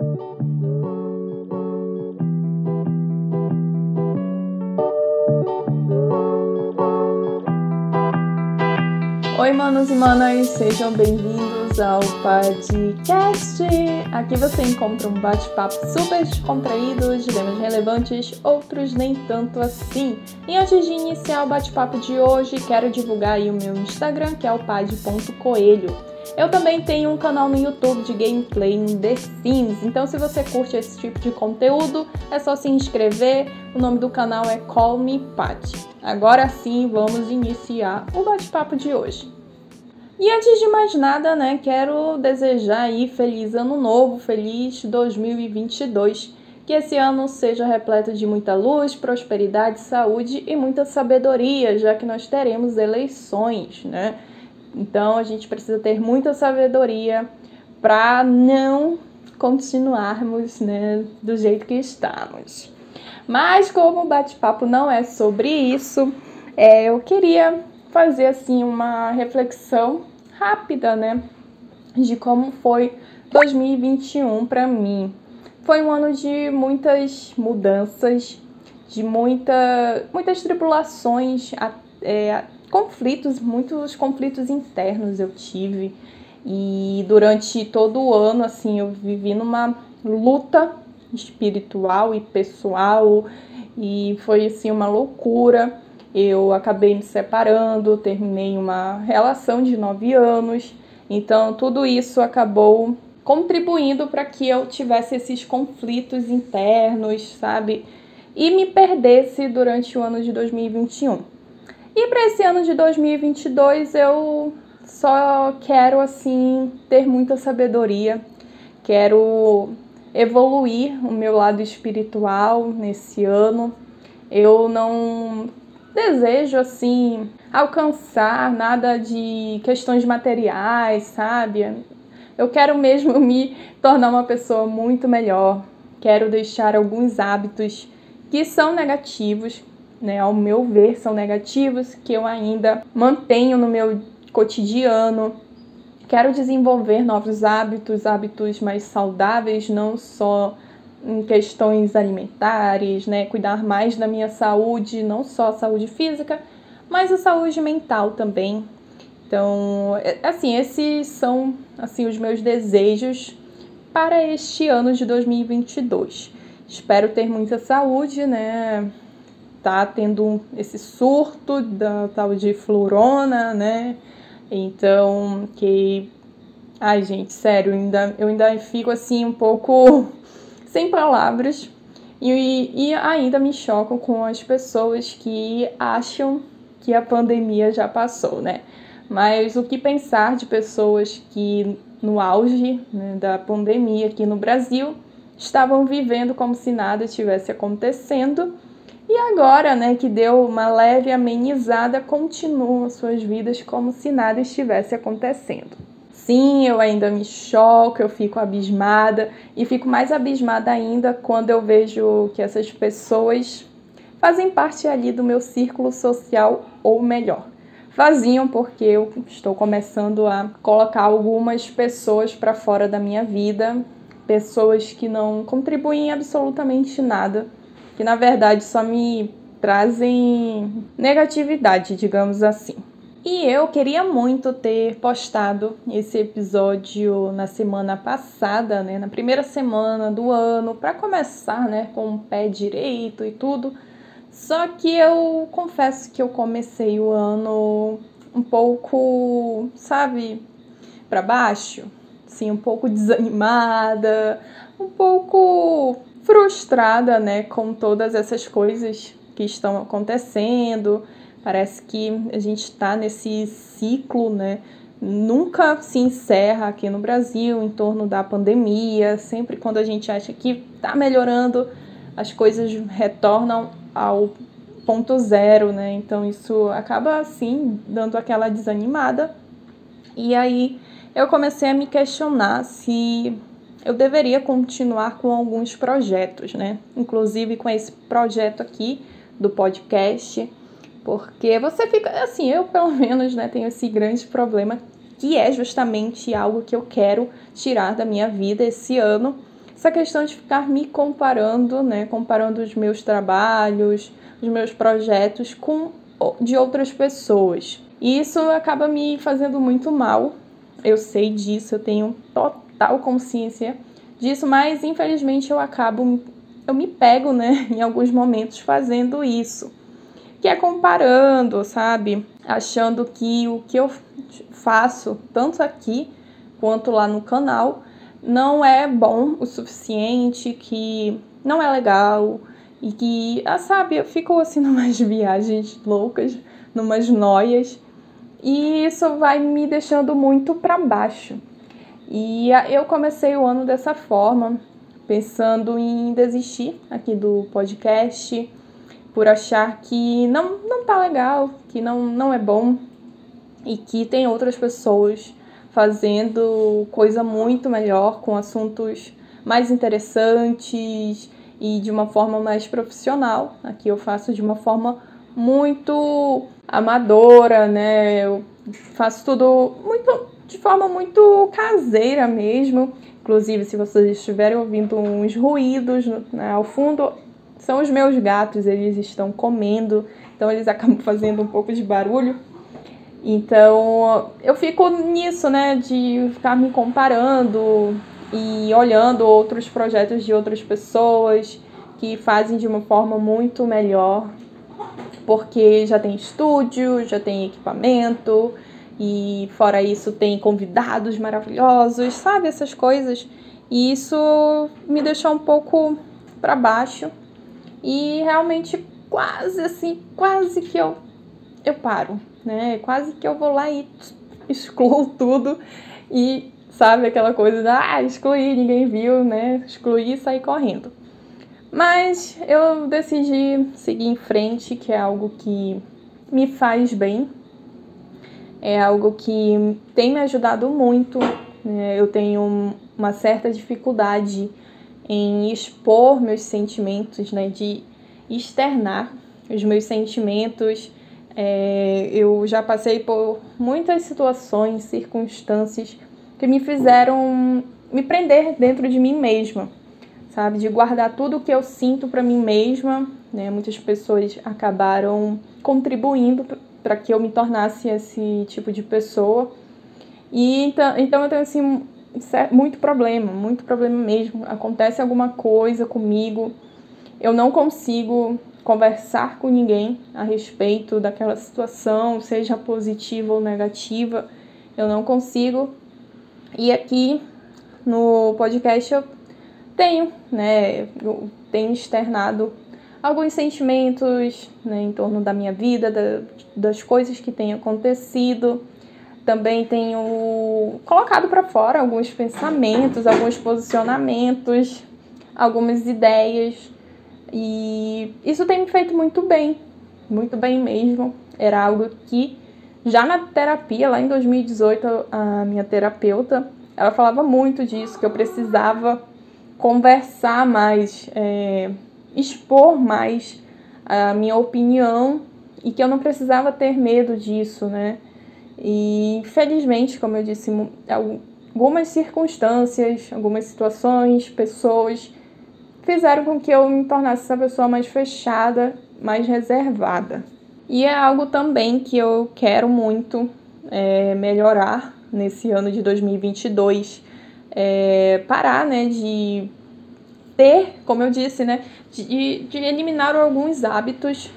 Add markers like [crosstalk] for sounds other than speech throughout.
Oi, manos e manas, sejam bem-vindos ao podcast. Aqui você encontra um bate-papo super descontraído de temas relevantes, outros nem tanto assim. E antes de iniciar o bate-papo de hoje, quero divulgar aí o meu Instagram, que é o pad.coelho. Eu também tenho um canal no YouTube de gameplay em The Sims, então se você curte esse tipo de conteúdo, é só se inscrever. O nome do canal é Call Me Pat. Agora sim, vamos iniciar o bate-papo de hoje. E antes de mais nada, né, quero desejar aí feliz ano novo, feliz 2022. Que esse ano seja repleto de muita luz, prosperidade, saúde e muita sabedoria, já que nós teremos eleições, né? Então a gente precisa ter muita sabedoria para não continuarmos, né, do jeito que estamos. Mas como o bate-papo não é sobre isso, é, eu queria fazer assim uma reflexão rápida, né, de como foi 2021 para mim. Foi um ano de muitas mudanças, de muita, muitas tribulações, é, conflitos, muitos conflitos internos eu tive. E durante todo o ano, assim, eu vivi numa luta espiritual e pessoal e foi assim uma loucura. Eu acabei me separando, terminei uma relação de nove anos, então tudo isso acabou contribuindo para que eu tivesse esses conflitos internos, sabe? E me perdesse durante o ano de 2021. E para esse ano de 2022 eu só quero assim ter muita sabedoria, quero evoluir o meu lado espiritual nesse ano. Eu não desejo assim alcançar nada de questões materiais, sabe? Eu quero mesmo [laughs] me tornar uma pessoa muito melhor. Quero deixar alguns hábitos que são negativos, né, ao meu ver, são negativos, que eu ainda mantenho no meu cotidiano, Quero desenvolver novos hábitos, hábitos mais saudáveis, não só em questões alimentares, né? Cuidar mais da minha saúde, não só a saúde física, mas a saúde mental também. Então, é, assim, esses são assim os meus desejos para este ano de 2022. Espero ter muita saúde, né? Tá tendo esse surto da tal de florona, né? Então, que. Ai, gente, sério, ainda, eu ainda fico assim um pouco sem palavras. E, e ainda me chocam com as pessoas que acham que a pandemia já passou, né? Mas o que pensar de pessoas que, no auge né, da pandemia aqui no Brasil, estavam vivendo como se nada estivesse acontecendo e agora, né, que deu uma leve amenizada, continuam suas vidas como se nada estivesse acontecendo. Sim, eu ainda me choco, eu fico abismada e fico mais abismada ainda quando eu vejo que essas pessoas fazem parte ali do meu círculo social, ou melhor, faziam porque eu estou começando a colocar algumas pessoas para fora da minha vida, pessoas que não contribuem absolutamente nada que na verdade só me trazem negatividade, digamos assim. E eu queria muito ter postado esse episódio na semana passada, né, na primeira semana do ano, para começar, né, com o pé direito e tudo. Só que eu confesso que eu comecei o ano um pouco, sabe, para baixo, assim, um pouco desanimada, um pouco frustrada, né, com todas essas coisas que estão acontecendo. Parece que a gente está nesse ciclo, né? Nunca se encerra aqui no Brasil em torno da pandemia. Sempre quando a gente acha que está melhorando, as coisas retornam ao ponto zero, né? Então isso acaba assim dando aquela desanimada. E aí eu comecei a me questionar se eu deveria continuar com alguns projetos, né? Inclusive com esse projeto aqui do podcast, porque você fica assim, eu pelo menos, né, tenho esse grande problema que é justamente algo que eu quero tirar da minha vida esse ano, essa questão de ficar me comparando, né? Comparando os meus trabalhos, os meus projetos com de outras pessoas. E isso acaba me fazendo muito mal. Eu sei disso, eu tenho total consciência disso, mas infelizmente eu acabo eu me pego, né, [laughs] em alguns momentos fazendo isso. Que é comparando, sabe? Achando que o que eu faço, tanto aqui quanto lá no canal, não é bom o suficiente, que não é legal e que, ah, sabe, eu fico assim [laughs] numas viagens loucas, numas noias e isso vai me deixando muito para baixo. E eu comecei o ano dessa forma, pensando em desistir aqui do podcast, por achar que não, não tá legal, que não, não é bom e que tem outras pessoas fazendo coisa muito melhor, com assuntos mais interessantes e de uma forma mais profissional. Aqui eu faço de uma forma muito amadora, né? Eu faço tudo muito de forma muito caseira mesmo. Inclusive, se vocês estiverem ouvindo uns ruídos né, ao fundo, são os meus gatos, eles estão comendo, então eles acabam [laughs] fazendo um pouco de barulho. Então, eu fico nisso, né, de ficar me comparando e olhando outros projetos de outras pessoas que fazem de uma forma muito melhor, porque já tem estúdio, já tem equipamento e fora isso tem convidados maravilhosos, sabe essas coisas. E isso me deixou um pouco para baixo e realmente quase assim, quase que eu eu paro, né? Quase que eu vou lá e excluo [laughs] tudo e sabe aquela coisa da ah, excluir, ninguém viu, né? Excluir e sair correndo. Mas eu decidi seguir em frente, que é algo que me faz bem, é algo que tem me ajudado muito. Né? Eu tenho uma certa dificuldade em expor meus sentimentos, né? de externar os meus sentimentos é, eu já passei por muitas situações, circunstâncias que me fizeram me prender dentro de mim mesma, sabe? De guardar tudo o que eu sinto para mim mesma. Né? Muitas pessoas acabaram contribuindo para que eu me tornasse esse tipo de pessoa. E então, então eu tenho assim muito problema, muito problema mesmo. Acontece alguma coisa comigo, eu não consigo conversar com ninguém a respeito daquela situação, seja positiva ou negativa, eu não consigo. E aqui no podcast eu tenho, né, eu tenho externado alguns sentimentos né, em torno da minha vida, da, das coisas que têm acontecido. Também tenho colocado para fora alguns pensamentos, alguns posicionamentos, algumas ideias e isso tem me feito muito bem, muito bem mesmo. Era algo que já na terapia, lá em 2018, a minha terapeuta, ela falava muito disso, que eu precisava conversar mais, é, expor mais a minha opinião e que eu não precisava ter medo disso, né? E infelizmente, como eu disse, algumas circunstâncias, algumas situações, pessoas fizeram com que eu me tornasse essa pessoa mais fechada, mais reservada. E é algo também que eu quero muito é, melhorar nesse ano de 2022. É, parar, né, de ter, como eu disse, né, de, de eliminar alguns hábitos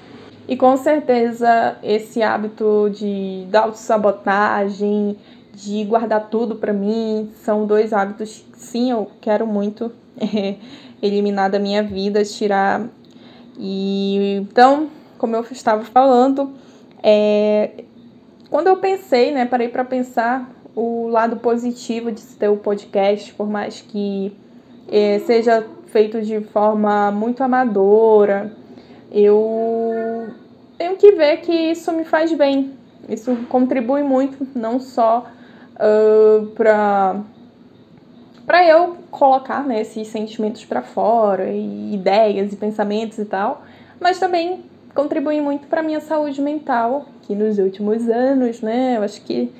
e com certeza esse hábito de da autossabotagem, de guardar tudo para mim, são dois hábitos que sim, eu quero muito é, [laughs] eliminar da minha vida, tirar. E então, como eu estava falando, é, quando eu pensei, né, parei para pensar o lado positivo de ter o podcast, por mais que é, seja feito de forma muito amadora, eu tenho que ver que isso me faz bem. Isso contribui muito, não só uh, para para eu colocar né, esses sentimentos para fora, e ideias e pensamentos e tal, mas também contribui muito para minha saúde mental, que nos últimos anos, né, eu acho que,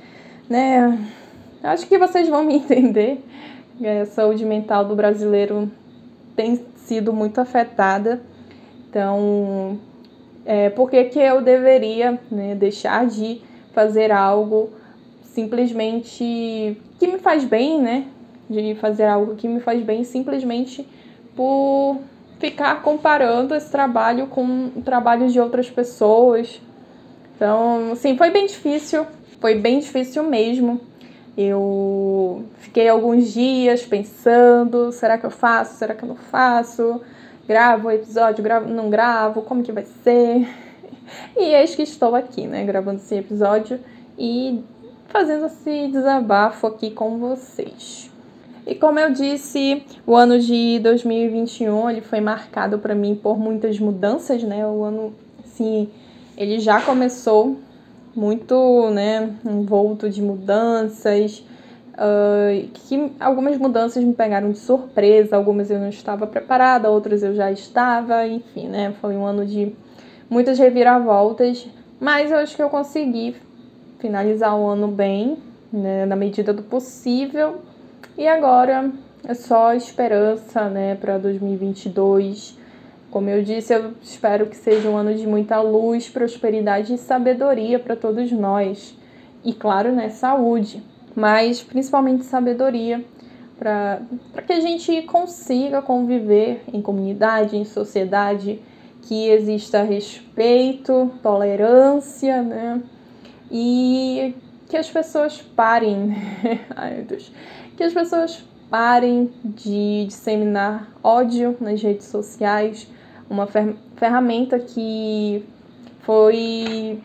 né, acho que vocês vão [laughs] me entender, É, a saúde mental do brasileiro tem sido muito afetada. Então, é, por que, que eu deveria né, deixar de fazer algo simplesmente que me faz bem, né? De fazer algo que me faz bem simplesmente por ficar comparando esse trabalho com o trabalho de outras pessoas. Então, sim, foi bem difícil, foi bem difícil mesmo. Eu fiquei alguns dias pensando, será que eu faço, será que eu não faço? Gravo o episódio, gravo, não gravo, como que vai ser? [laughs] E eis que estou aqui, né, gravando esse episódio e fazendo esse desabafo aqui com vocês. E como eu disse, o ano de 2021 ele foi marcado para mim por muitas mudanças, né? O ano, assim, ele já começou muito, né, envolto de mudanças, uh, que algumas mudanças me pegaram de surpresa, algumas eu não estava preparada, outras eu já estava, enfim, né? Foi um ano de muitas reviravoltas, mas eu acho que eu consegui finalizar o ano bem, né, na medida do possível. E agora é só esperança, né, para 2022. Como eu disse, eu espero que seja um ano de muita luz, prosperidade e sabedoria para todos nós. E claro, né, saúde, mas principalmente sabedoria para que a gente consiga conviver em comunidade, em sociedade, que exista respeito, tolerância, né? E que as pessoas parem, [laughs] ai meu Deus, que as pessoas parem de disseminar ódio nas redes sociais, uma fer ferramenta que foi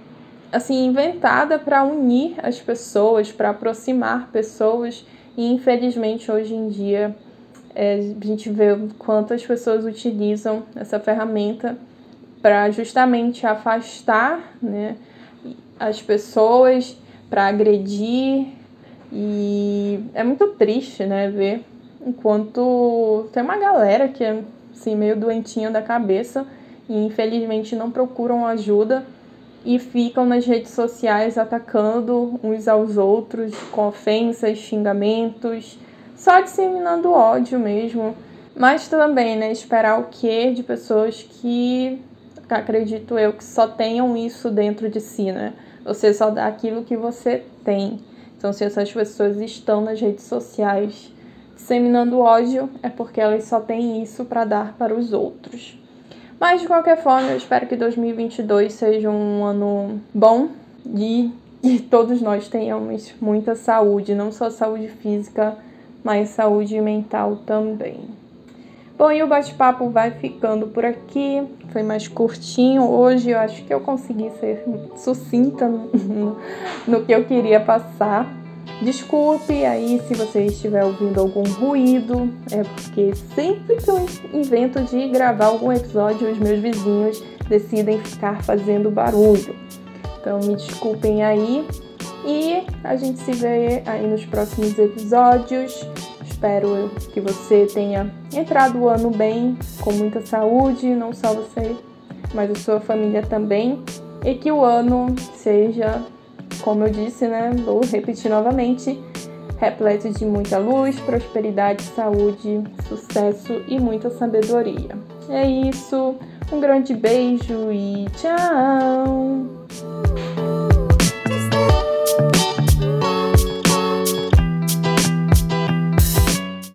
assim inventada para unir as pessoas, para aproximar pessoas e infelizmente hoje em dia é, a gente vê quantas pessoas utilizam essa ferramenta para justamente afastar né, as pessoas, para agredir. E é muito triste né, ver enquanto tem uma galera que é assim, meio doentinha da cabeça e infelizmente não procuram ajuda e ficam nas redes sociais atacando uns aos outros com ofensas, xingamentos, só disseminando ódio mesmo. Mas também, né, esperar o quê de pessoas que acredito eu, que só tenham isso dentro de si, né? Você só dá aquilo que você tem. Então, se essas pessoas estão nas redes sociais disseminando ódio, é porque elas só têm isso para dar para os outros. Mas, de qualquer forma, eu espero que 2022 seja um ano bom e que todos nós tenhamos muita saúde, não só saúde física, mas saúde mental também. Bom, e o bate-papo vai ficando por aqui. Foi mais curtinho hoje. Eu acho que eu consegui ser sucinta no, que eu queria passar. Desculpe aí se você estiver ouvindo algum ruído, é porque sempre que eu invento de gravar algum episódio, os meus vizinhos decidem ficar fazendo barulho. Então me desculpem aí e a gente se vê aí nos próximos episódios. Espero que você tenha entrado o ano bem, com muita saúde, não só você, mas a sua família também. E que o ano seja, como eu disse, né? Vou repetir novamente, repleto de muita luz, prosperidade, saúde, sucesso e muita sabedoria. É isso. Um grande beijo e tchau!